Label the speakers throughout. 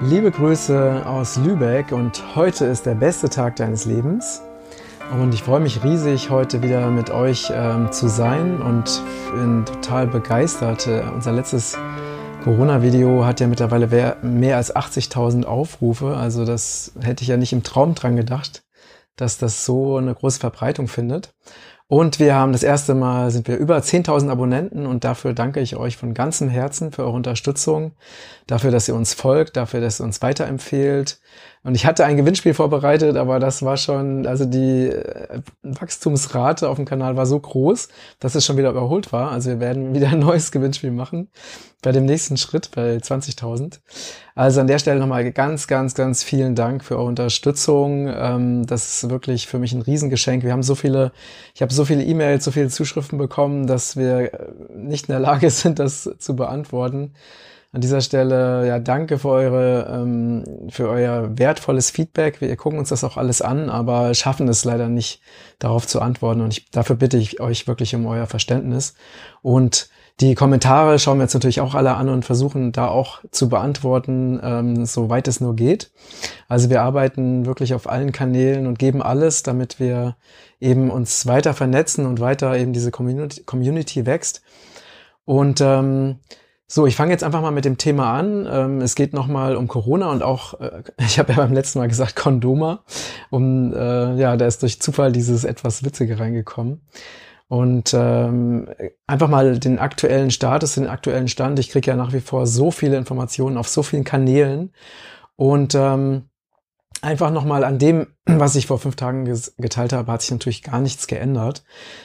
Speaker 1: Liebe Grüße aus Lübeck und heute ist der beste Tag deines Lebens. Und ich freue mich riesig, heute wieder mit euch ähm, zu sein und bin total begeistert. Äh, unser letztes Corona-Video hat ja mittlerweile mehr als 80.000 Aufrufe. Also das hätte ich ja nicht im Traum dran gedacht, dass das so eine große Verbreitung findet. Und wir haben das erste Mal, sind wir über 10.000 Abonnenten und dafür danke ich euch von ganzem Herzen für eure Unterstützung, dafür, dass ihr uns folgt, dafür, dass ihr uns weiterempfehlt. Und ich hatte ein Gewinnspiel vorbereitet, aber das war schon, also die äh, Wachstumsrate auf dem Kanal war so groß, dass es schon wieder überholt war. Also wir werden wieder ein neues Gewinnspiel machen bei dem nächsten Schritt bei 20.000. Also an der Stelle nochmal ganz, ganz, ganz vielen Dank für eure Unterstützung. Ähm, das ist wirklich für mich ein Riesengeschenk. Wir haben so viele, ich habe so viele E-Mails, so viele Zuschriften bekommen, dass wir äh, nicht in der Lage sind, das zu beantworten. An dieser Stelle, ja, danke für eure, ähm, für euer wertvolles Feedback. Wir gucken uns das auch alles an, aber schaffen es leider nicht, darauf zu antworten. Und ich, dafür bitte ich euch wirklich um euer Verständnis. Und die Kommentare schauen wir jetzt natürlich auch alle an und versuchen da auch zu beantworten, ähm, soweit es nur geht. Also wir arbeiten wirklich auf allen Kanälen und geben alles, damit wir eben uns weiter vernetzen und weiter eben diese Community, Community wächst. Und ähm, so, ich fange jetzt einfach mal mit dem Thema an. Ähm, es geht nochmal um Corona und auch, äh, ich habe ja beim letzten Mal gesagt, Kondoma. Um, äh, ja, da ist durch Zufall dieses etwas Witzige reingekommen. Und ähm, einfach mal den aktuellen Status, den aktuellen Stand. Ich kriege ja nach wie vor so viele Informationen auf so vielen Kanälen. Und ähm, einfach nochmal an dem, was ich vor fünf Tagen geteilt habe, hat sich natürlich gar nichts geändert.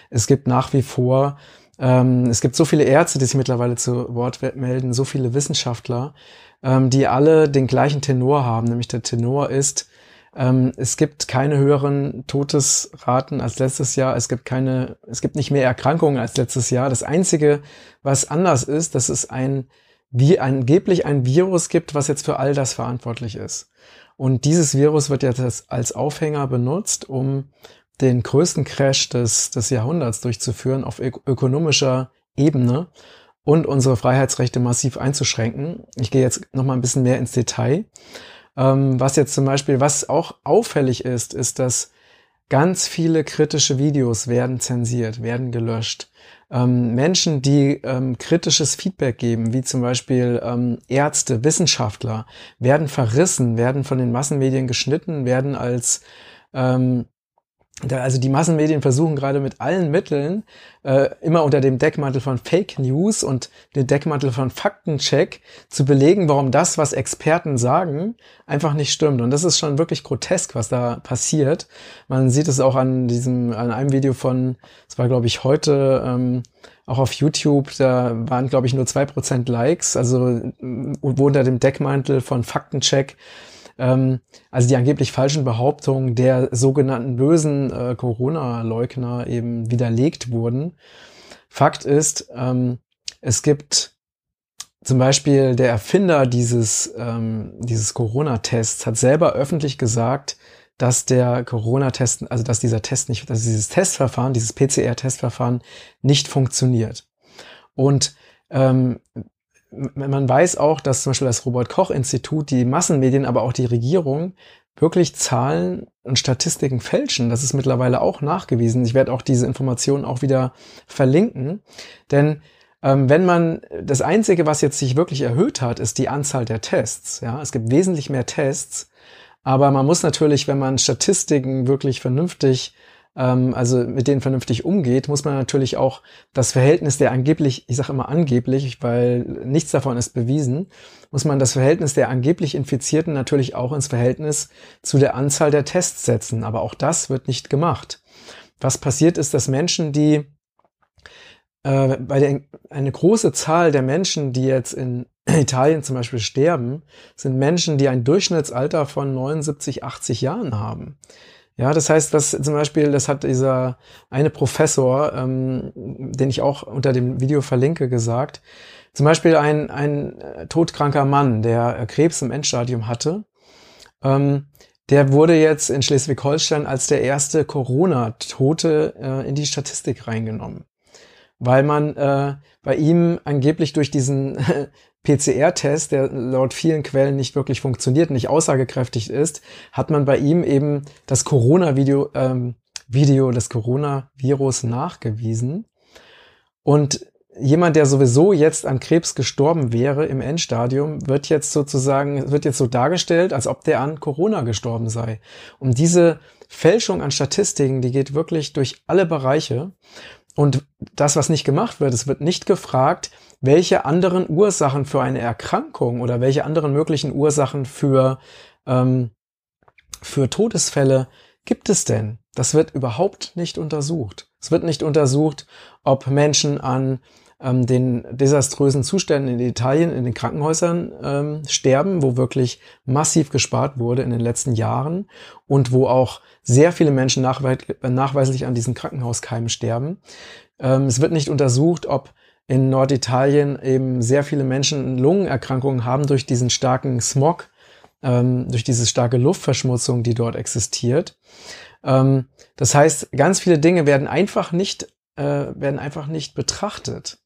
Speaker 1: Es gibt nach wie vor ähm, es gibt so viele Ärzte, die sich mittlerweile zu Wort melden, so viele Wissenschaftler, ähm, die alle den gleichen Tenor haben, nämlich der Tenor ist, ähm, es gibt keine höheren Todesraten als letztes Jahr, es gibt keine, es gibt nicht mehr Erkrankungen als letztes Jahr. Das einzige, was anders ist, dass es ein, wie angeblich ein Virus gibt, was jetzt für all das verantwortlich ist. Und dieses Virus wird jetzt als Aufhänger benutzt, um den größten Crash des, des Jahrhunderts durchzuführen auf ökonomischer Ebene und unsere Freiheitsrechte massiv einzuschränken. Ich gehe jetzt noch mal ein bisschen mehr ins Detail. Ähm, was jetzt zum Beispiel, was auch auffällig ist, ist, dass ganz viele kritische Videos werden zensiert, werden gelöscht. Ähm, Menschen, die ähm, kritisches Feedback geben, wie zum Beispiel ähm, Ärzte, Wissenschaftler, werden verrissen, werden von den Massenmedien geschnitten, werden als ähm, also die Massenmedien versuchen gerade mit allen Mitteln, äh, immer unter dem Deckmantel von Fake News und dem Deckmantel von Faktencheck zu belegen, warum das, was Experten sagen, einfach nicht stimmt. Und das ist schon wirklich grotesk, was da passiert. Man sieht es auch an diesem, an einem Video von, das war glaube ich heute, ähm, auch auf YouTube, da waren glaube ich nur zwei Prozent Likes, also wo unter dem Deckmantel von Faktencheck ähm, also die angeblich falschen Behauptungen der sogenannten bösen äh, Corona-Leugner eben widerlegt wurden. Fakt ist, ähm, es gibt zum Beispiel der Erfinder dieses, ähm, dieses Corona-Tests hat selber öffentlich gesagt, dass der Corona-Test, also dass dieser Test nicht, dass dieses Testverfahren, dieses PCR-Testverfahren nicht funktioniert. Und ähm, man weiß auch, dass zum Beispiel das Robert-Koch-Institut, die Massenmedien, aber auch die Regierung wirklich Zahlen und Statistiken fälschen. Das ist mittlerweile auch nachgewiesen. Ich werde auch diese Informationen auch wieder verlinken. Denn ähm, wenn man, das Einzige, was jetzt sich wirklich erhöht hat, ist die Anzahl der Tests. Ja, es gibt wesentlich mehr Tests. Aber man muss natürlich, wenn man Statistiken wirklich vernünftig ähm, also mit denen vernünftig umgeht, muss man natürlich auch das Verhältnis der angeblich, ich sage immer angeblich, weil nichts davon ist bewiesen, muss man das Verhältnis der angeblich Infizierten natürlich auch ins Verhältnis zu der Anzahl der Tests setzen. Aber auch das wird nicht gemacht. Was passiert ist, dass Menschen, die äh, bei der, eine große Zahl der Menschen, die jetzt in Italien zum Beispiel sterben, sind Menschen, die ein Durchschnittsalter von 79, 80 Jahren haben. Ja, das heißt, dass zum Beispiel, das hat dieser eine Professor, ähm, den ich auch unter dem Video verlinke, gesagt. Zum Beispiel ein, ein äh, todkranker Mann, der äh, Krebs im Endstadium hatte, ähm, der wurde jetzt in Schleswig-Holstein als der erste Corona-Tote äh, in die Statistik reingenommen. Weil man äh, bei ihm angeblich durch diesen PCR-Test, der laut vielen Quellen nicht wirklich funktioniert, nicht aussagekräftig ist, hat man bei ihm eben das Corona-Video, ähm, Video des Coronavirus nachgewiesen. Und jemand, der sowieso jetzt an Krebs gestorben wäre im Endstadium, wird jetzt sozusagen, wird jetzt so dargestellt, als ob der an Corona gestorben sei. Und diese Fälschung an Statistiken, die geht wirklich durch alle Bereiche. Und das, was nicht gemacht wird, es wird nicht gefragt, welche anderen Ursachen für eine Erkrankung oder welche anderen möglichen Ursachen für, ähm, für Todesfälle gibt es denn? Das wird überhaupt nicht untersucht. Es wird nicht untersucht, ob Menschen an ähm, den desaströsen Zuständen in Italien in den Krankenhäusern ähm, sterben, wo wirklich massiv gespart wurde in den letzten Jahren und wo auch sehr viele Menschen nachweis nachweislich an diesen Krankenhauskeimen sterben. Ähm, es wird nicht untersucht, ob in Norditalien eben sehr viele Menschen Lungenerkrankungen haben durch diesen starken Smog, ähm, durch diese starke Luftverschmutzung, die dort existiert. Ähm, das heißt, ganz viele Dinge werden einfach nicht, äh, werden einfach nicht betrachtet.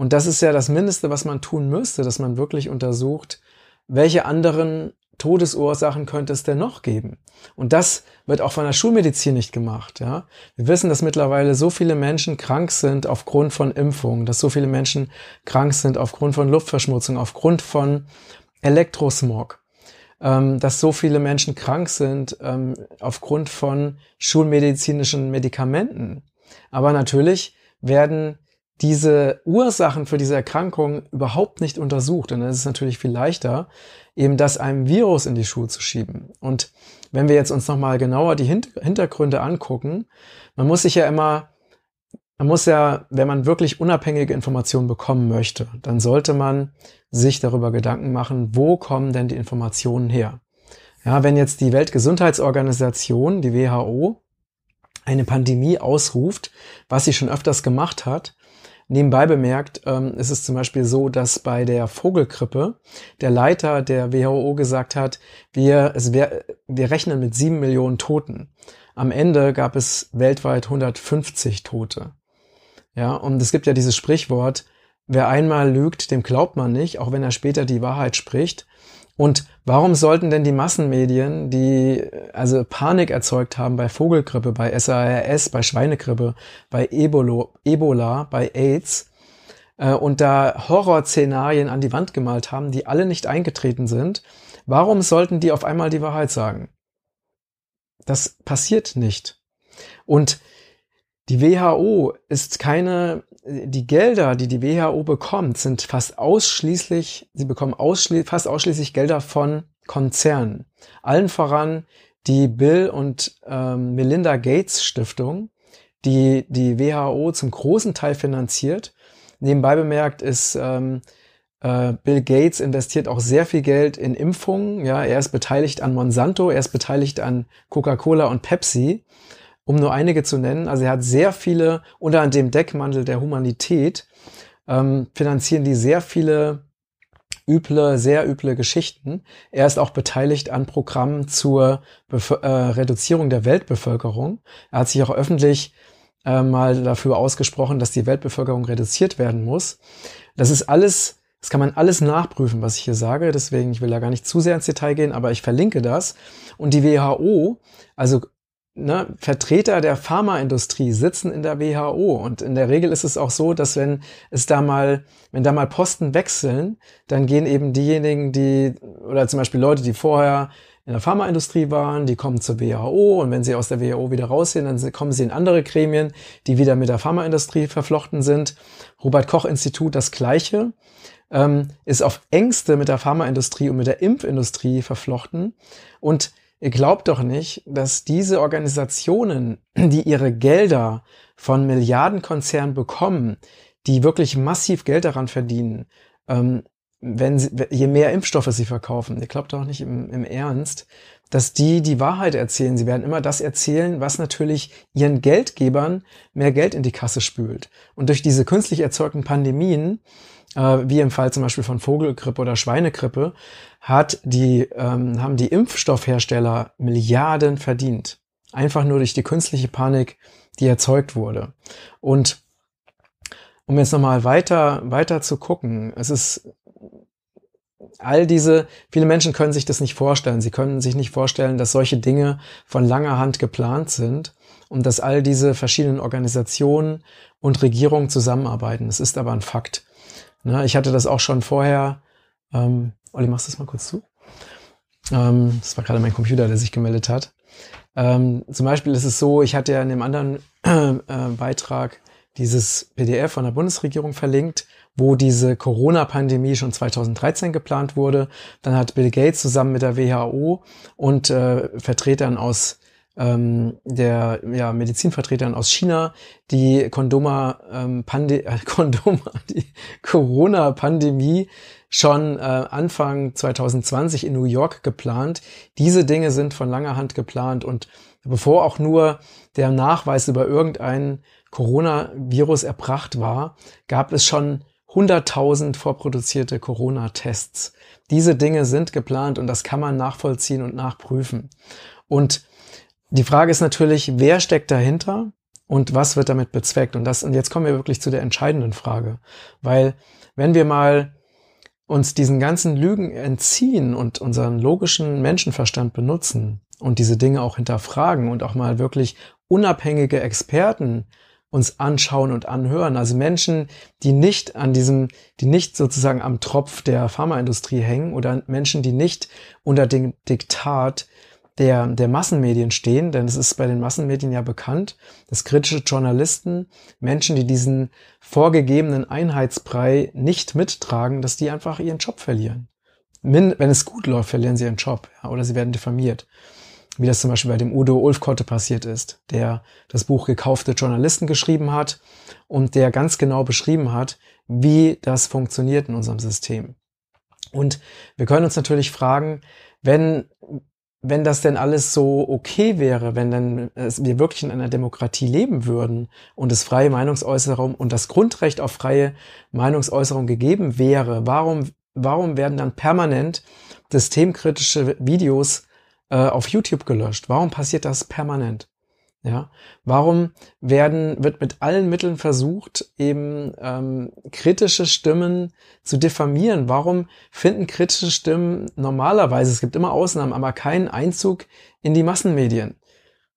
Speaker 1: Und das ist ja das Mindeste, was man tun müsste, dass man wirklich untersucht, welche anderen Todesursachen könnte es denn noch geben? Und das wird auch von der Schulmedizin nicht gemacht. Ja? Wir wissen, dass mittlerweile so viele Menschen krank sind aufgrund von Impfungen, dass so viele Menschen krank sind aufgrund von Luftverschmutzung, aufgrund von Elektrosmog, ähm, dass so viele Menschen krank sind ähm, aufgrund von schulmedizinischen Medikamenten. Aber natürlich werden diese Ursachen für diese Erkrankung überhaupt nicht untersucht. Dann ist es natürlich viel leichter, eben das einem Virus in die Schuhe zu schieben. Und wenn wir jetzt uns nochmal genauer die Hintergründe angucken, man muss sich ja immer, man muss ja, wenn man wirklich unabhängige Informationen bekommen möchte, dann sollte man sich darüber Gedanken machen, wo kommen denn die Informationen her? Ja, wenn jetzt die Weltgesundheitsorganisation, die WHO, eine Pandemie ausruft, was sie schon öfters gemacht hat, Nebenbei bemerkt ähm, ist es zum Beispiel so, dass bei der Vogelgrippe der Leiter der WHO gesagt hat, wir, es wär, wir rechnen mit sieben Millionen Toten. Am Ende gab es weltweit 150 Tote. Ja, und es gibt ja dieses Sprichwort, wer einmal lügt, dem glaubt man nicht, auch wenn er später die Wahrheit spricht. Und warum sollten denn die Massenmedien, die also Panik erzeugt haben bei Vogelgrippe, bei SARS, bei Schweinegrippe, bei Ebola, Ebola bei AIDS äh, und da Horrorszenarien an die Wand gemalt haben, die alle nicht eingetreten sind, warum sollten die auf einmal die Wahrheit sagen? Das passiert nicht. Und die WHO ist keine die Gelder, die die WHO bekommt, sind fast ausschließlich, sie bekommen ausschli fast ausschließlich Gelder von Konzernen. Allen voran die Bill und ähm, Melinda Gates Stiftung, die die WHO zum großen Teil finanziert. Nebenbei bemerkt ist ähm, äh, Bill Gates investiert auch sehr viel Geld in Impfungen. Ja, er ist beteiligt an Monsanto, er ist beteiligt an Coca-Cola und Pepsi um nur einige zu nennen. Also er hat sehr viele, unter dem Deckmantel der Humanität, ähm, finanzieren die sehr viele üble, sehr üble Geschichten. Er ist auch beteiligt an Programmen zur Bef äh, Reduzierung der Weltbevölkerung. Er hat sich auch öffentlich äh, mal dafür ausgesprochen, dass die Weltbevölkerung reduziert werden muss. Das ist alles das kann man alles nachprüfen, was ich hier sage. Deswegen, ich will da gar nicht zu sehr ins Detail gehen, aber ich verlinke das. Und die WHO, also ne, Vertreter der Pharmaindustrie sitzen in der WHO und in der Regel ist es auch so, dass wenn es da mal, wenn da mal Posten wechseln, dann gehen eben diejenigen, die oder zum Beispiel Leute, die vorher in der Pharmaindustrie waren, die kommen zur WHO und wenn sie aus der WHO wieder rausgehen, dann kommen sie in andere Gremien, die wieder mit der Pharmaindustrie verflochten sind. Robert Koch Institut das gleiche ähm, ist auf engste mit der Pharmaindustrie und mit der Impfindustrie verflochten. Und Ihr glaubt doch nicht, dass diese Organisationen, die ihre Gelder von Milliardenkonzernen bekommen, die wirklich massiv Geld daran verdienen, ähm, wenn sie, je mehr Impfstoffe sie verkaufen, ihr glaubt doch nicht im, im Ernst, dass die die Wahrheit erzählen. Sie werden immer das erzählen, was natürlich ihren Geldgebern mehr Geld in die Kasse spült. Und durch diese künstlich erzeugten Pandemien wie im Fall zum Beispiel von Vogelgrippe oder Schweinegrippe, hat die, ähm, haben die Impfstoffhersteller Milliarden verdient. Einfach nur durch die künstliche Panik, die erzeugt wurde. Und um jetzt nochmal weiter, weiter zu gucken, es ist all diese, viele Menschen können sich das nicht vorstellen. Sie können sich nicht vorstellen, dass solche Dinge von langer Hand geplant sind und dass all diese verschiedenen Organisationen und Regierungen zusammenarbeiten. Das ist aber ein Fakt. Ne, ich hatte das auch schon vorher. Ähm, Olli, machst du das mal kurz zu? Ähm, das war gerade mein Computer, der sich gemeldet hat. Ähm, zum Beispiel ist es so, ich hatte ja in dem anderen äh, Beitrag dieses PDF von der Bundesregierung verlinkt, wo diese Corona-Pandemie schon 2013 geplant wurde. Dann hat Bill Gates zusammen mit der WHO und äh, Vertretern aus ähm, der ja, Medizinvertretern aus China die Kondoma, ähm, Pande äh, Kondoma, die Corona-Pandemie schon äh, Anfang 2020 in New York geplant. Diese Dinge sind von langer Hand geplant und bevor auch nur der Nachweis über irgendein Coronavirus erbracht war, gab es schon 100.000 vorproduzierte Corona-Tests. Diese Dinge sind geplant und das kann man nachvollziehen und nachprüfen. Und die Frage ist natürlich, wer steckt dahinter und was wird damit bezweckt? Und das, und jetzt kommen wir wirklich zu der entscheidenden Frage. Weil, wenn wir mal uns diesen ganzen Lügen entziehen und unseren logischen Menschenverstand benutzen und diese Dinge auch hinterfragen und auch mal wirklich unabhängige Experten uns anschauen und anhören. Also Menschen, die nicht an diesem, die nicht sozusagen am Tropf der Pharmaindustrie hängen oder Menschen, die nicht unter dem Diktat der, der Massenmedien stehen, denn es ist bei den Massenmedien ja bekannt, dass kritische Journalisten, Menschen, die diesen vorgegebenen Einheitsbrei nicht mittragen, dass die einfach ihren Job verlieren. Wenn es gut läuft, verlieren sie ihren Job ja, oder sie werden diffamiert wie das zum Beispiel bei dem Udo Ulfkotte passiert ist, der das Buch Gekaufte Journalisten geschrieben hat und der ganz genau beschrieben hat, wie das funktioniert in unserem System. Und wir können uns natürlich fragen, wenn, wenn das denn alles so okay wäre, wenn dann wir wirklich in einer Demokratie leben würden und es freie Meinungsäußerung und das Grundrecht auf freie Meinungsäußerung gegeben wäre, warum, warum werden dann permanent systemkritische Videos äh, auf YouTube gelöscht? Warum passiert das permanent? Ja, warum werden, wird mit allen Mitteln versucht, eben ähm, kritische Stimmen zu diffamieren? Warum finden kritische Stimmen normalerweise, es gibt immer Ausnahmen, aber keinen Einzug in die Massenmedien?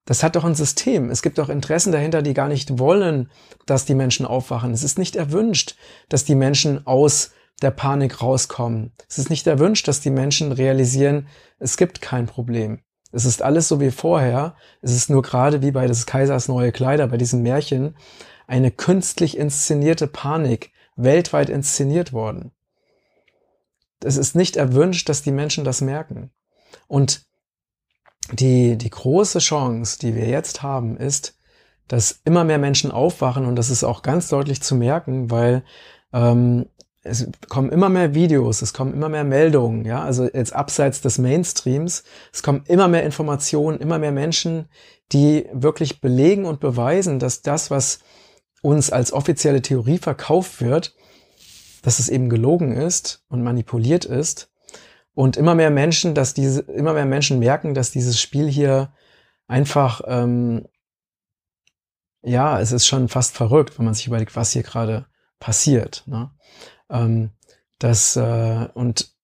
Speaker 1: Das hat doch ein System. Es gibt doch Interessen dahinter, die gar nicht wollen, dass die Menschen aufwachen. Es ist nicht erwünscht, dass die Menschen aus der Panik rauskommen. Es ist nicht erwünscht, dass die Menschen realisieren, es gibt kein Problem. Es ist alles so wie vorher. Es ist nur gerade wie bei des Kaisers neue Kleider, bei diesem Märchen, eine künstlich inszenierte Panik weltweit inszeniert worden. Es ist nicht erwünscht, dass die Menschen das merken. Und die, die große Chance, die wir jetzt haben, ist, dass immer mehr Menschen aufwachen und das ist auch ganz deutlich zu merken, weil ähm, es kommen immer mehr Videos, es kommen immer mehr Meldungen, ja, also jetzt abseits des Mainstreams, es kommen immer mehr Informationen, immer mehr Menschen, die wirklich belegen und beweisen, dass das, was uns als offizielle Theorie verkauft wird, dass es eben gelogen ist und manipuliert ist. Und immer mehr Menschen, dass diese, immer mehr Menschen merken, dass dieses Spiel hier einfach, ähm, ja, es ist schon fast verrückt, wenn man sich überlegt, was hier gerade passiert. Ne? Ähm, das, äh, und,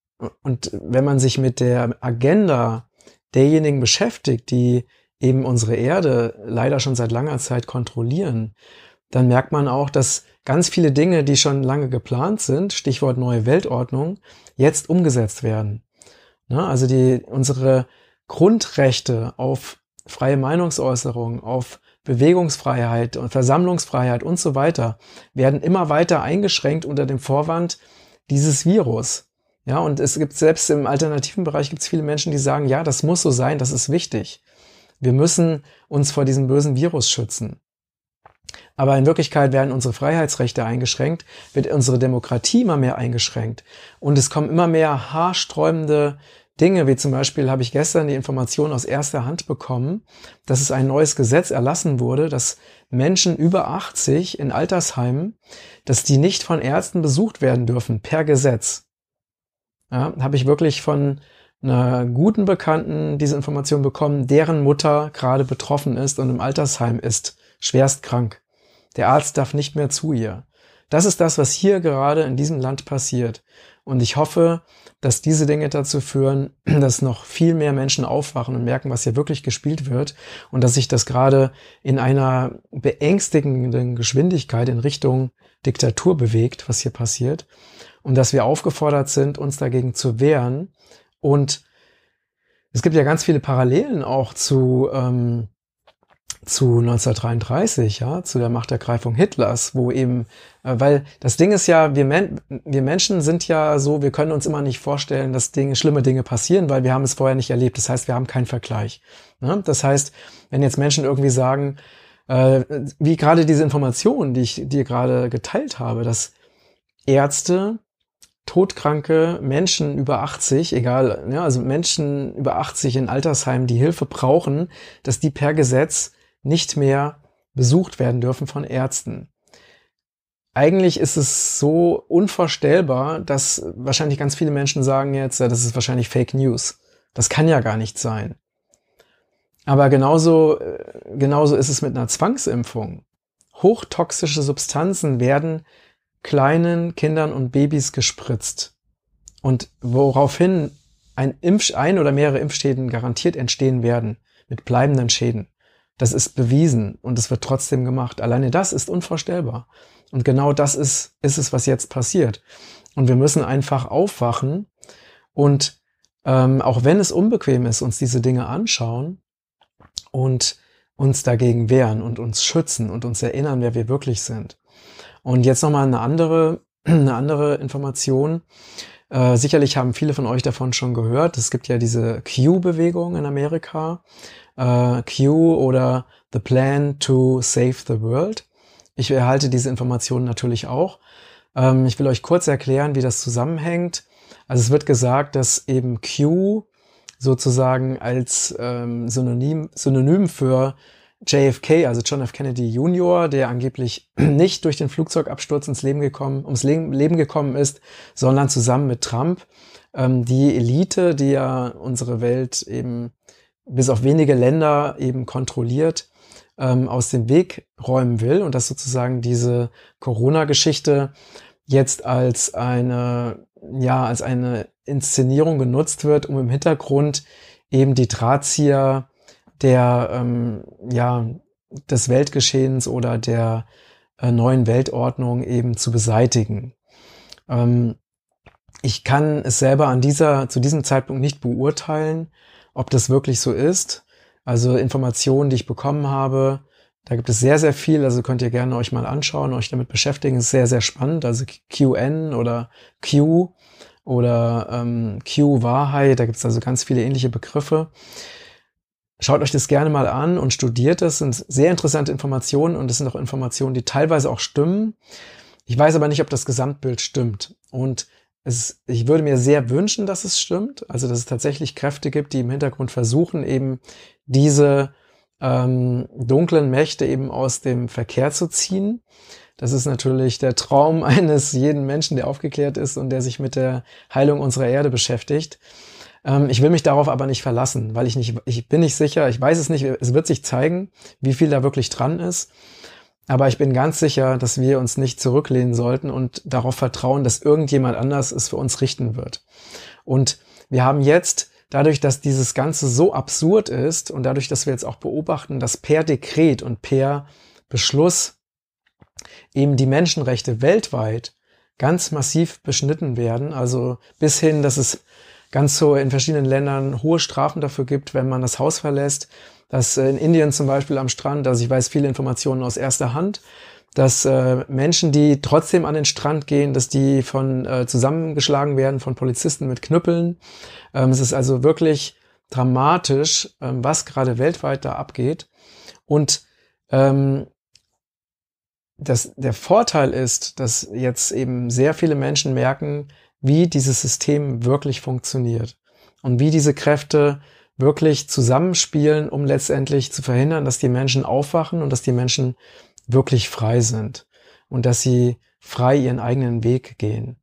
Speaker 1: und wenn man sich mit der Agenda derjenigen beschäftigt, die eben unsere Erde leider schon seit langer Zeit kontrollieren, dann merkt man auch, dass ganz viele Dinge, die schon lange geplant sind, Stichwort neue Weltordnung, jetzt umgesetzt werden. Ne? Also die, unsere Grundrechte auf freie Meinungsäußerung, auf Bewegungsfreiheit und Versammlungsfreiheit und so weiter werden immer weiter eingeschränkt unter dem Vorwand dieses Virus. Ja, und es gibt selbst im alternativen Bereich gibt es viele Menschen, die sagen, ja, das muss so sein, das ist wichtig. Wir müssen uns vor diesem bösen Virus schützen. Aber in Wirklichkeit werden unsere Freiheitsrechte eingeschränkt, wird unsere Demokratie immer mehr eingeschränkt. Und es kommen immer mehr haarsträubende Dinge, wie zum Beispiel habe ich gestern die Information aus erster Hand bekommen, dass es ein neues Gesetz erlassen wurde, dass Menschen über 80 in Altersheimen, dass die nicht von Ärzten besucht werden dürfen, per Gesetz. Ja, habe ich wirklich von einer guten Bekannten diese Information bekommen, deren Mutter gerade betroffen ist und im Altersheim ist, schwerst krank. Der Arzt darf nicht mehr zu ihr. Das ist das, was hier gerade in diesem Land passiert. Und ich hoffe, dass diese Dinge dazu führen, dass noch viel mehr Menschen aufwachen und merken, was hier wirklich gespielt wird und dass sich das gerade in einer beängstigenden Geschwindigkeit in Richtung Diktatur bewegt, was hier passiert. Und dass wir aufgefordert sind, uns dagegen zu wehren. Und es gibt ja ganz viele Parallelen auch zu ähm, zu 1933, ja, zu der Machtergreifung Hitlers, wo eben, äh, weil das Ding ist ja, wir, Men wir Menschen sind ja so, wir können uns immer nicht vorstellen, dass Dinge, schlimme Dinge passieren, weil wir haben es vorher nicht erlebt. Das heißt, wir haben keinen Vergleich. Ne? Das heißt, wenn jetzt Menschen irgendwie sagen, äh, wie gerade diese Informationen, die ich dir gerade geteilt habe, dass Ärzte todkranke Menschen über 80, egal, ja, also Menschen über 80 in Altersheimen, die Hilfe brauchen, dass die per Gesetz nicht mehr besucht werden dürfen von Ärzten. Eigentlich ist es so unvorstellbar, dass wahrscheinlich ganz viele Menschen sagen jetzt, das ist wahrscheinlich Fake News. Das kann ja gar nicht sein. Aber genauso, äh, genauso ist es mit einer Zwangsimpfung. Hochtoxische Substanzen werden kleinen Kindern und Babys gespritzt. Und woraufhin ein, Impf ein oder mehrere Impfschäden garantiert entstehen werden, mit bleibenden Schäden. Das ist bewiesen und es wird trotzdem gemacht. Alleine das ist unvorstellbar. Und genau das ist, ist es, was jetzt passiert. Und wir müssen einfach aufwachen und ähm, auch wenn es unbequem ist, uns diese Dinge anschauen und uns dagegen wehren und uns schützen und uns erinnern, wer wir wirklich sind. Und jetzt nochmal eine andere, eine andere Information. Äh, sicherlich haben viele von euch davon schon gehört. Es gibt ja diese Q-Bewegung in Amerika äh, Q oder The Plan to Save the World. Ich erhalte diese Informationen natürlich auch. Ähm, ich will euch kurz erklären, wie das zusammenhängt. Also es wird gesagt, dass eben Q sozusagen als ähm, Synonym, Synonym für JFK, also John F. Kennedy Jr., der angeblich nicht durch den Flugzeugabsturz ins Leben gekommen, ums Leben gekommen ist, sondern zusammen mit Trump ähm, die Elite, die ja unsere Welt eben bis auf wenige Länder eben kontrolliert, ähm, aus dem Weg räumen will und dass sozusagen diese Corona-Geschichte jetzt als eine, ja, als eine Inszenierung genutzt wird, um im Hintergrund eben die Drahtzieher der, ähm, ja, des Weltgeschehens oder der äh, neuen Weltordnung eben zu beseitigen. Ähm, ich kann es selber an dieser, zu diesem Zeitpunkt nicht beurteilen, ob das wirklich so ist. Also Informationen, die ich bekommen habe, da gibt es sehr, sehr viel. Also könnt ihr gerne euch mal anschauen, euch damit beschäftigen. ist sehr, sehr spannend. Also QN oder Q oder ähm, Q-Wahrheit, da gibt es also ganz viele ähnliche Begriffe. Schaut euch das gerne mal an und studiert es. sind sehr interessante Informationen und es sind auch Informationen, die teilweise auch stimmen. Ich weiß aber nicht, ob das Gesamtbild stimmt. Und es, ich würde mir sehr wünschen, dass es stimmt, also dass es tatsächlich Kräfte gibt, die im Hintergrund versuchen, eben diese ähm, dunklen Mächte eben aus dem Verkehr zu ziehen. Das ist natürlich der Traum eines jeden Menschen, der aufgeklärt ist und der sich mit der Heilung unserer Erde beschäftigt. Ähm, ich will mich darauf aber nicht verlassen, weil ich nicht, ich bin nicht sicher, ich weiß es nicht, es wird sich zeigen, wie viel da wirklich dran ist. Aber ich bin ganz sicher, dass wir uns nicht zurücklehnen sollten und darauf vertrauen, dass irgendjemand anders es für uns richten wird. Und wir haben jetzt dadurch, dass dieses Ganze so absurd ist und dadurch, dass wir jetzt auch beobachten, dass per Dekret und per Beschluss eben die Menschenrechte weltweit ganz massiv beschnitten werden, also bis hin, dass es ganz so in verschiedenen Ländern hohe Strafen dafür gibt, wenn man das Haus verlässt, dass äh, in Indien zum Beispiel am Strand, also ich weiß viele Informationen aus erster Hand, dass äh, Menschen, die trotzdem an den Strand gehen, dass die von äh, zusammengeschlagen werden von Polizisten mit Knüppeln. Ähm, es ist also wirklich dramatisch, ähm, was gerade weltweit da abgeht. Und ähm, das, der Vorteil ist, dass jetzt eben sehr viele Menschen merken, wie dieses System wirklich funktioniert und wie diese Kräfte wirklich zusammenspielen, um letztendlich zu verhindern, dass die Menschen aufwachen und dass die Menschen wirklich frei sind und dass sie frei ihren eigenen Weg gehen.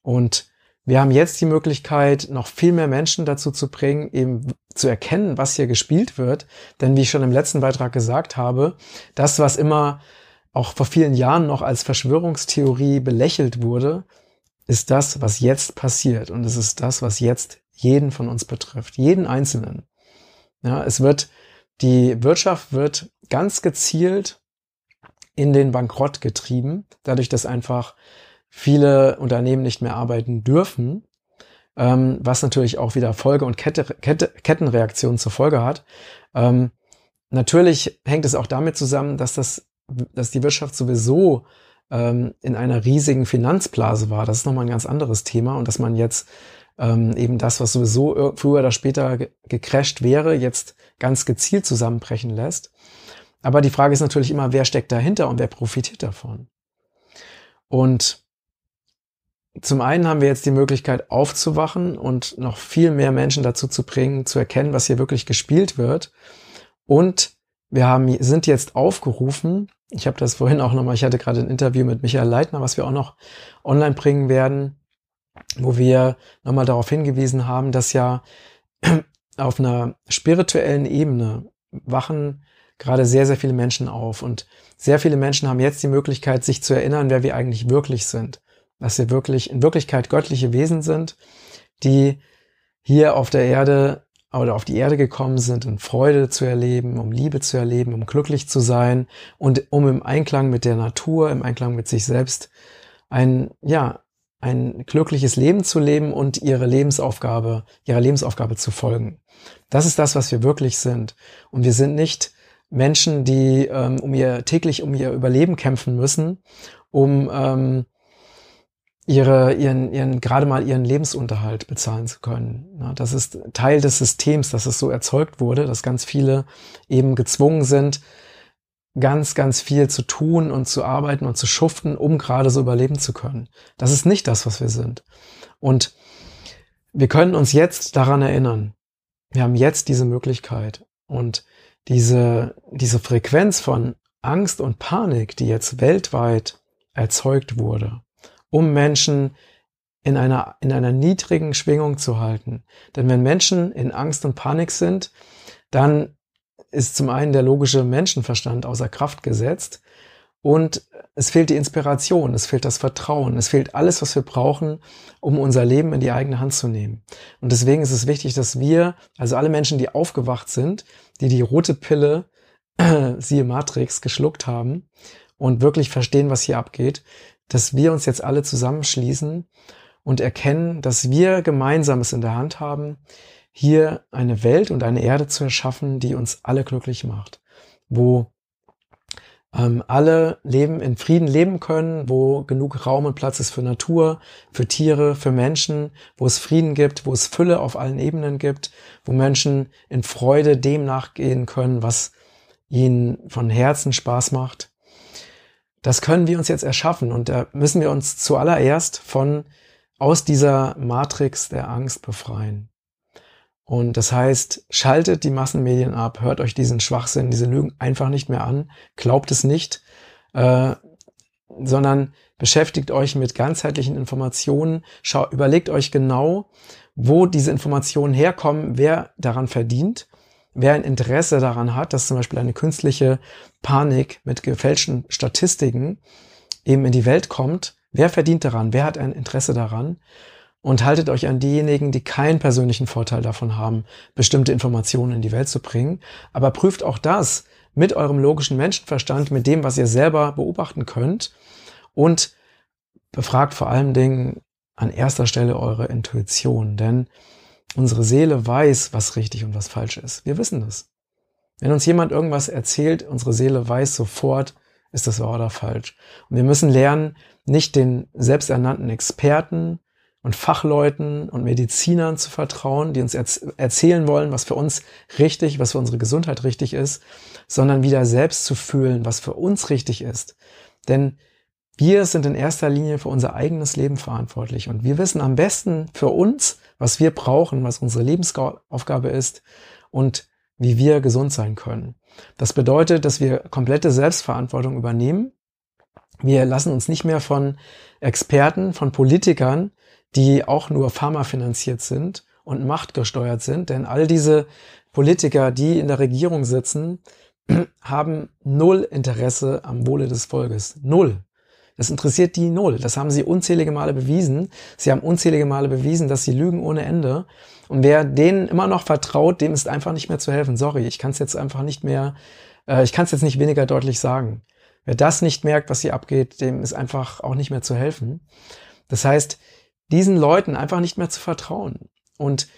Speaker 1: Und wir haben jetzt die Möglichkeit, noch viel mehr Menschen dazu zu bringen, eben zu erkennen, was hier gespielt wird. Denn wie ich schon im letzten Beitrag gesagt habe, das, was immer auch vor vielen Jahren noch als Verschwörungstheorie belächelt wurde, ist das, was jetzt passiert. Und es ist das, was jetzt jeden von uns betrifft, jeden Einzelnen. Ja, es wird, die Wirtschaft wird ganz gezielt in den Bankrott getrieben, dadurch, dass einfach viele Unternehmen nicht mehr arbeiten dürfen, ähm, was natürlich auch wieder Folge und Kette, Kette, Kettenreaktionen zur Folge hat. Ähm, natürlich hängt es auch damit zusammen, dass das, dass die Wirtschaft sowieso ähm, in einer riesigen Finanzblase war. Das ist nochmal ein ganz anderes Thema und dass man jetzt ähm, eben das, was sowieso früher oder später gecrasht wäre, jetzt ganz gezielt zusammenbrechen lässt. Aber die Frage ist natürlich immer, wer steckt dahinter und wer profitiert davon? Und zum einen haben wir jetzt die Möglichkeit aufzuwachen und noch viel mehr Menschen dazu zu bringen, zu erkennen, was hier wirklich gespielt wird. Und wir haben, sind jetzt aufgerufen, ich habe das vorhin auch nochmal, ich hatte gerade ein Interview mit Michael Leitner, was wir auch noch online bringen werden, wo wir nochmal darauf hingewiesen haben, dass ja auf einer spirituellen Ebene wachen gerade sehr, sehr viele Menschen auf. Und sehr viele Menschen haben jetzt die Möglichkeit, sich zu erinnern, wer wir eigentlich wirklich sind. Dass wir wirklich in Wirklichkeit göttliche Wesen sind, die hier auf der Erde oder auf die Erde gekommen sind, um Freude zu erleben, um Liebe zu erleben, um glücklich zu sein und um im Einklang mit der Natur, im Einklang mit sich selbst ein, ja, ein glückliches Leben zu leben und ihre Lebensaufgabe, ihrer Lebensaufgabe zu folgen. Das ist das, was wir wirklich sind. Und wir sind nicht Menschen, die ähm, um ihr täglich um ihr Überleben kämpfen müssen, um ähm, ihre, ihren, ihren, gerade mal ihren Lebensunterhalt bezahlen zu können. Ja, das ist Teil des Systems, dass es so erzeugt wurde, dass ganz viele eben gezwungen sind, ganz, ganz viel zu tun und zu arbeiten und zu schuften, um gerade so überleben zu können. Das ist nicht das, was wir sind. Und wir können uns jetzt daran erinnern. Wir haben jetzt diese Möglichkeit. Und diese, diese Frequenz von Angst und Panik, die jetzt weltweit erzeugt wurde, um Menschen in einer, in einer niedrigen Schwingung zu halten. Denn wenn Menschen in Angst und Panik sind, dann ist zum einen der logische Menschenverstand außer Kraft gesetzt und es fehlt die Inspiration, es fehlt das Vertrauen, es fehlt alles, was wir brauchen, um unser Leben in die eigene Hand zu nehmen. Und deswegen ist es wichtig, dass wir, also alle Menschen, die aufgewacht sind, die die rote Pille, siehe Matrix, geschluckt haben und wirklich verstehen, was hier abgeht, dass wir uns jetzt alle zusammenschließen und erkennen, dass wir Gemeinsames in der Hand haben, hier eine Welt und eine Erde zu erschaffen, die uns alle glücklich macht, wo ähm, alle leben in Frieden leben können, wo genug Raum und Platz ist für Natur, für Tiere, für Menschen, wo es Frieden gibt, wo es Fülle auf allen Ebenen gibt, wo Menschen in Freude dem nachgehen können, was ihnen von Herzen Spaß macht. Das können wir uns jetzt erschaffen und da müssen wir uns zuallererst von aus dieser Matrix der Angst befreien. Und das heißt, schaltet die Massenmedien ab, hört euch diesen Schwachsinn, diese Lügen einfach nicht mehr an, glaubt es nicht, äh, sondern beschäftigt euch mit ganzheitlichen Informationen, schau, überlegt euch genau, wo diese Informationen herkommen, wer daran verdient, wer ein Interesse daran hat, dass zum Beispiel eine künstliche Panik mit gefälschten Statistiken eben in die Welt kommt, wer verdient daran, wer hat ein Interesse daran und haltet euch an diejenigen, die keinen persönlichen Vorteil davon haben, bestimmte Informationen in die Welt zu bringen. Aber prüft auch das mit eurem logischen Menschenverstand, mit dem, was ihr selber beobachten könnt und befragt vor allen Dingen an erster Stelle eure Intuition, denn unsere Seele weiß, was richtig und was falsch ist. Wir wissen das. Wenn uns jemand irgendwas erzählt, unsere Seele weiß sofort, ist das wahr oder falsch. Und wir müssen lernen, nicht den selbsternannten Experten und Fachleuten und Medizinern zu vertrauen, die uns erzählen wollen, was für uns richtig, was für unsere Gesundheit richtig ist, sondern wieder selbst zu fühlen, was für uns richtig ist. Denn wir sind in erster Linie für unser eigenes Leben verantwortlich und wir wissen am besten für uns, was wir brauchen, was unsere Lebensaufgabe ist und wie wir gesund sein können. Das bedeutet, dass wir komplette Selbstverantwortung übernehmen. Wir lassen uns nicht mehr von Experten, von Politikern die auch nur pharmafinanziert sind und machtgesteuert sind. Denn all diese Politiker, die in der Regierung sitzen, haben null Interesse am Wohle des Volkes. Null. Das interessiert die null. Das haben sie unzählige Male bewiesen. Sie haben unzählige Male bewiesen, dass sie lügen ohne Ende. Und wer denen immer noch vertraut, dem ist einfach nicht mehr zu helfen. Sorry, ich kann es jetzt einfach nicht mehr, äh, ich kann es jetzt nicht weniger deutlich sagen. Wer das nicht merkt, was hier abgeht, dem ist einfach auch nicht mehr zu helfen. Das heißt, diesen Leuten einfach nicht mehr zu vertrauen und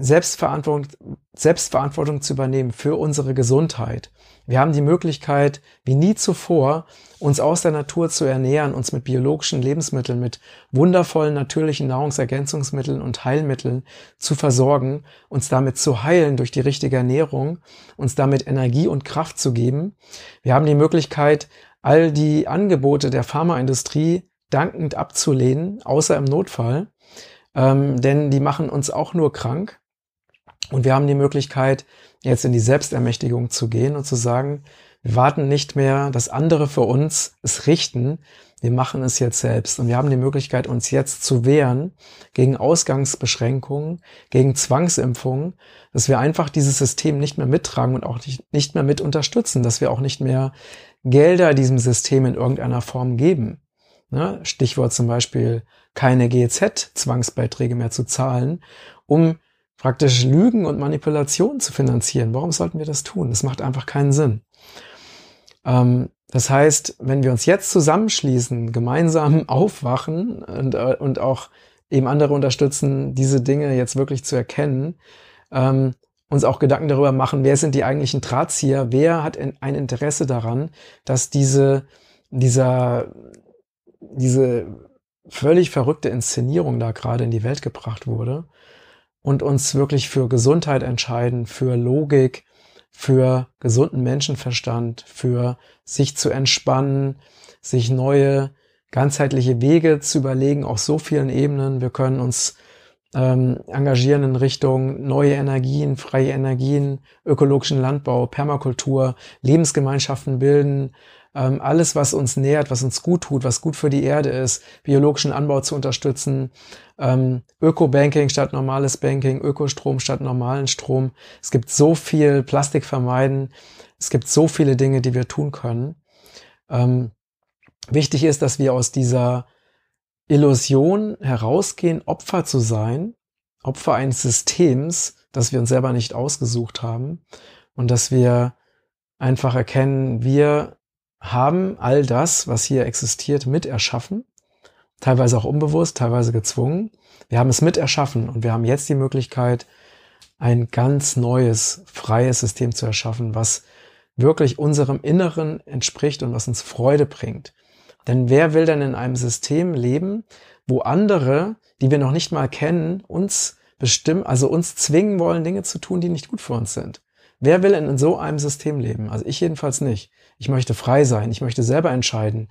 Speaker 1: Selbstverantwortung, Selbstverantwortung zu übernehmen für unsere Gesundheit. Wir haben die Möglichkeit, wie nie zuvor, uns aus der Natur zu ernähren, uns mit biologischen Lebensmitteln, mit wundervollen natürlichen Nahrungsergänzungsmitteln und Heilmitteln zu versorgen, uns damit zu heilen durch die richtige Ernährung, uns damit Energie und Kraft zu geben. Wir haben die Möglichkeit, all die Angebote der Pharmaindustrie dankend abzulehnen, außer im Notfall, ähm, denn die machen uns auch nur krank. Und wir haben die Möglichkeit, jetzt in die Selbstermächtigung zu gehen und zu sagen, wir warten nicht mehr, dass andere für uns es richten. Wir machen es jetzt selbst. Und wir haben die Möglichkeit, uns jetzt zu wehren gegen Ausgangsbeschränkungen, gegen Zwangsimpfungen, dass wir einfach dieses System nicht mehr mittragen und auch nicht mehr mit unterstützen, dass wir auch nicht mehr Gelder diesem System in irgendeiner Form geben. Ne? Stichwort zum Beispiel keine GEZ-Zwangsbeiträge mehr zu zahlen, um praktisch Lügen und Manipulationen zu finanzieren. Warum sollten wir das tun? Das macht einfach keinen Sinn. Ähm, das heißt, wenn wir uns jetzt zusammenschließen, gemeinsam aufwachen und, äh, und auch eben andere unterstützen, diese Dinge jetzt wirklich zu erkennen, ähm, uns auch Gedanken darüber machen, wer sind die eigentlichen Drahtzieher, wer hat ein Interesse daran, dass diese, dieser, diese völlig verrückte Inszenierung da gerade in die Welt gebracht wurde und uns wirklich für Gesundheit entscheiden, für Logik, für gesunden Menschenverstand, für sich zu entspannen, sich neue ganzheitliche Wege zu überlegen, auf so vielen Ebenen. Wir können uns ähm, engagieren in Richtung neue Energien, freie Energien, ökologischen Landbau, Permakultur, Lebensgemeinschaften bilden, ähm, alles, was uns nährt, was uns gut tut, was gut für die Erde ist, biologischen Anbau zu unterstützen, ähm, Öko-Banking statt normales Banking, Ökostrom statt normalen Strom. Es gibt so viel Plastik vermeiden. Es gibt so viele Dinge, die wir tun können. Ähm, wichtig ist, dass wir aus dieser Illusion herausgehen, Opfer zu sein, Opfer eines Systems, das wir uns selber nicht ausgesucht haben und dass wir einfach erkennen, wir haben all das, was hier existiert, mit erschaffen, teilweise auch unbewusst, teilweise gezwungen. Wir haben es mit erschaffen und wir haben jetzt die Möglichkeit, ein ganz neues, freies System zu erschaffen, was wirklich unserem Inneren entspricht und was uns Freude bringt. Denn wer will denn in einem System leben, wo andere, die wir noch nicht mal kennen, uns bestimmen, also uns zwingen wollen, Dinge zu tun, die nicht gut für uns sind? Wer will in so einem System leben? Also ich jedenfalls nicht. Ich möchte frei sein. Ich möchte selber entscheiden,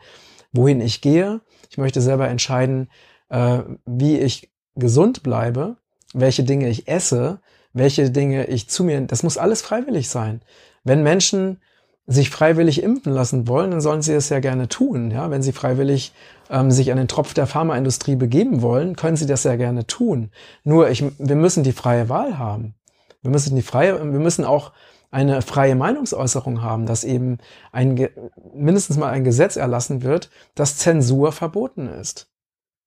Speaker 1: wohin ich gehe. Ich möchte selber entscheiden, äh, wie ich gesund bleibe, welche Dinge ich esse, welche Dinge ich zu mir. Das muss alles freiwillig sein. Wenn Menschen sich freiwillig impfen lassen wollen, dann sollen sie es ja gerne tun. Ja, wenn sie freiwillig ähm, sich an den Tropf der Pharmaindustrie begeben wollen, können sie das ja gerne tun. Nur ich, wir müssen die freie Wahl haben. Wir müssen die freie, wir müssen auch eine freie Meinungsäußerung haben, dass eben ein, mindestens mal ein Gesetz erlassen wird, dass Zensur verboten ist.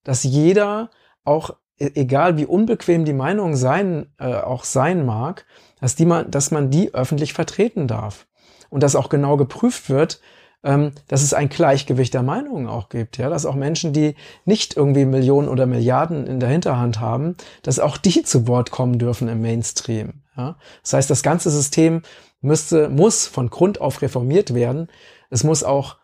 Speaker 1: Dass jeder auch, e, egal wie unbequem die Meinung sein, äh, auch sein mag, dass, die man, dass man die öffentlich vertreten darf. Und dass auch genau geprüft wird, ähm, dass es ein Gleichgewicht der Meinungen auch gibt, ja, dass auch Menschen, die nicht irgendwie Millionen oder Milliarden in der Hinterhand haben, dass auch die zu Wort kommen dürfen im Mainstream. Ja. Das heißt, das ganze System müsste, muss von Grund auf reformiert werden. Es muss auch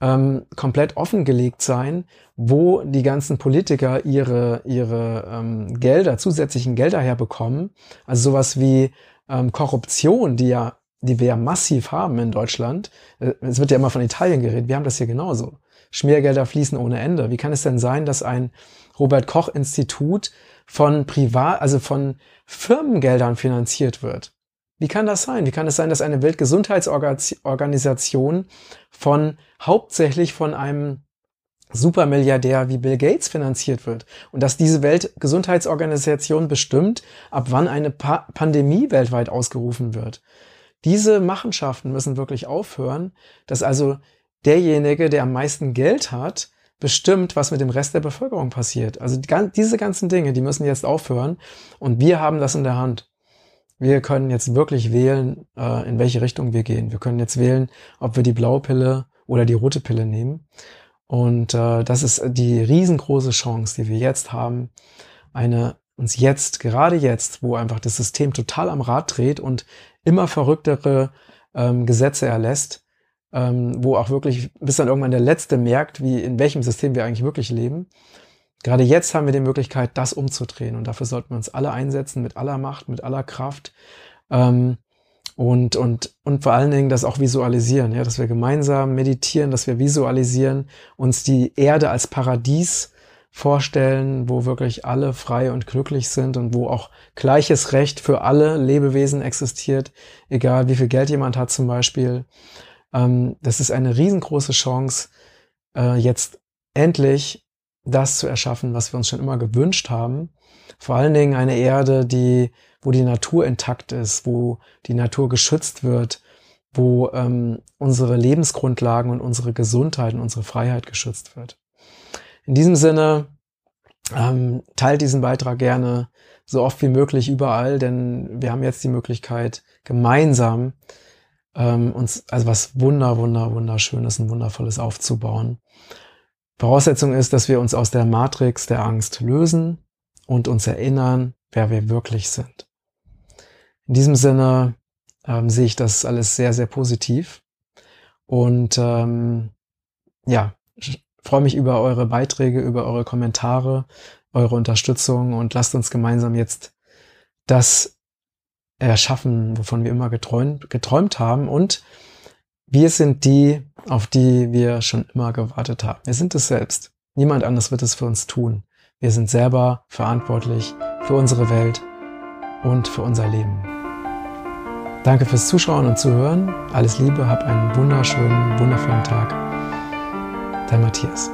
Speaker 1: ähm, komplett offengelegt sein, wo die ganzen Politiker ihre, ihre ähm, Gelder, zusätzlichen Gelder herbekommen. Also sowas wie ähm, Korruption, die ja die wir ja massiv haben in Deutschland. Äh, es wird ja immer von Italien geredet. Wir haben das hier genauso. Schmiergelder fließen ohne Ende. Wie kann es denn sein, dass ein Robert Koch Institut von Privat, also von Firmengeldern finanziert wird? Wie kann das sein? Wie kann es sein, dass eine Weltgesundheitsorganisation von hauptsächlich von einem Supermilliardär wie Bill Gates finanziert wird und dass diese Weltgesundheitsorganisation bestimmt, ab wann eine pa Pandemie weltweit ausgerufen wird? Diese Machenschaften müssen wirklich aufhören, dass also derjenige, der am meisten Geld hat, bestimmt, was mit dem Rest der Bevölkerung passiert. Also die, diese ganzen Dinge, die müssen jetzt aufhören und wir haben das in der Hand. Wir können jetzt wirklich wählen, äh, in welche Richtung wir gehen. Wir können jetzt wählen, ob wir die blaue Pille oder die rote Pille nehmen. Und äh, das ist die riesengroße Chance, die wir jetzt haben, eine uns jetzt, gerade jetzt, wo einfach das System total am Rad dreht und immer verrücktere ähm, Gesetze erlässt, ähm, wo auch wirklich bis dann irgendwann der Letzte merkt, wie in welchem System wir eigentlich wirklich leben. Gerade jetzt haben wir die Möglichkeit, das umzudrehen und dafür sollten wir uns alle einsetzen mit aller Macht, mit aller Kraft ähm, und und und vor allen Dingen das auch visualisieren, ja, dass wir gemeinsam meditieren, dass wir visualisieren, uns die Erde als Paradies vorstellen, wo wirklich alle frei und glücklich sind und wo auch gleiches Recht für alle Lebewesen existiert, egal wie viel Geld jemand hat zum Beispiel. Ähm, das ist eine riesengroße Chance, äh, jetzt endlich das zu erschaffen, was wir uns schon immer gewünscht haben. Vor allen Dingen eine Erde, die, wo die Natur intakt ist, wo die Natur geschützt wird, wo ähm, unsere Lebensgrundlagen und unsere Gesundheit und unsere Freiheit geschützt wird. In diesem Sinne, ähm, teilt diesen Beitrag gerne so oft wie möglich überall, denn wir haben jetzt die Möglichkeit, gemeinsam ähm, uns also was wunder, wunder, wunderschönes und wundervolles aufzubauen. Voraussetzung ist, dass wir uns aus der Matrix der Angst lösen und uns erinnern, wer wir wirklich sind. In diesem Sinne ähm, sehe ich das alles sehr, sehr positiv und ähm, ja, freue mich über eure Beiträge, über eure Kommentare, eure Unterstützung und lasst uns gemeinsam jetzt das erschaffen, wovon wir immer geträumt, geträumt haben. Und wir sind die, auf die wir schon immer gewartet haben. Wir sind es selbst. Niemand anders wird es für uns tun. Wir sind selber verantwortlich für unsere Welt und für unser Leben. Danke fürs Zuschauen und Zuhören. Alles Liebe, hab einen wunderschönen, wundervollen Tag. Dein Matthias.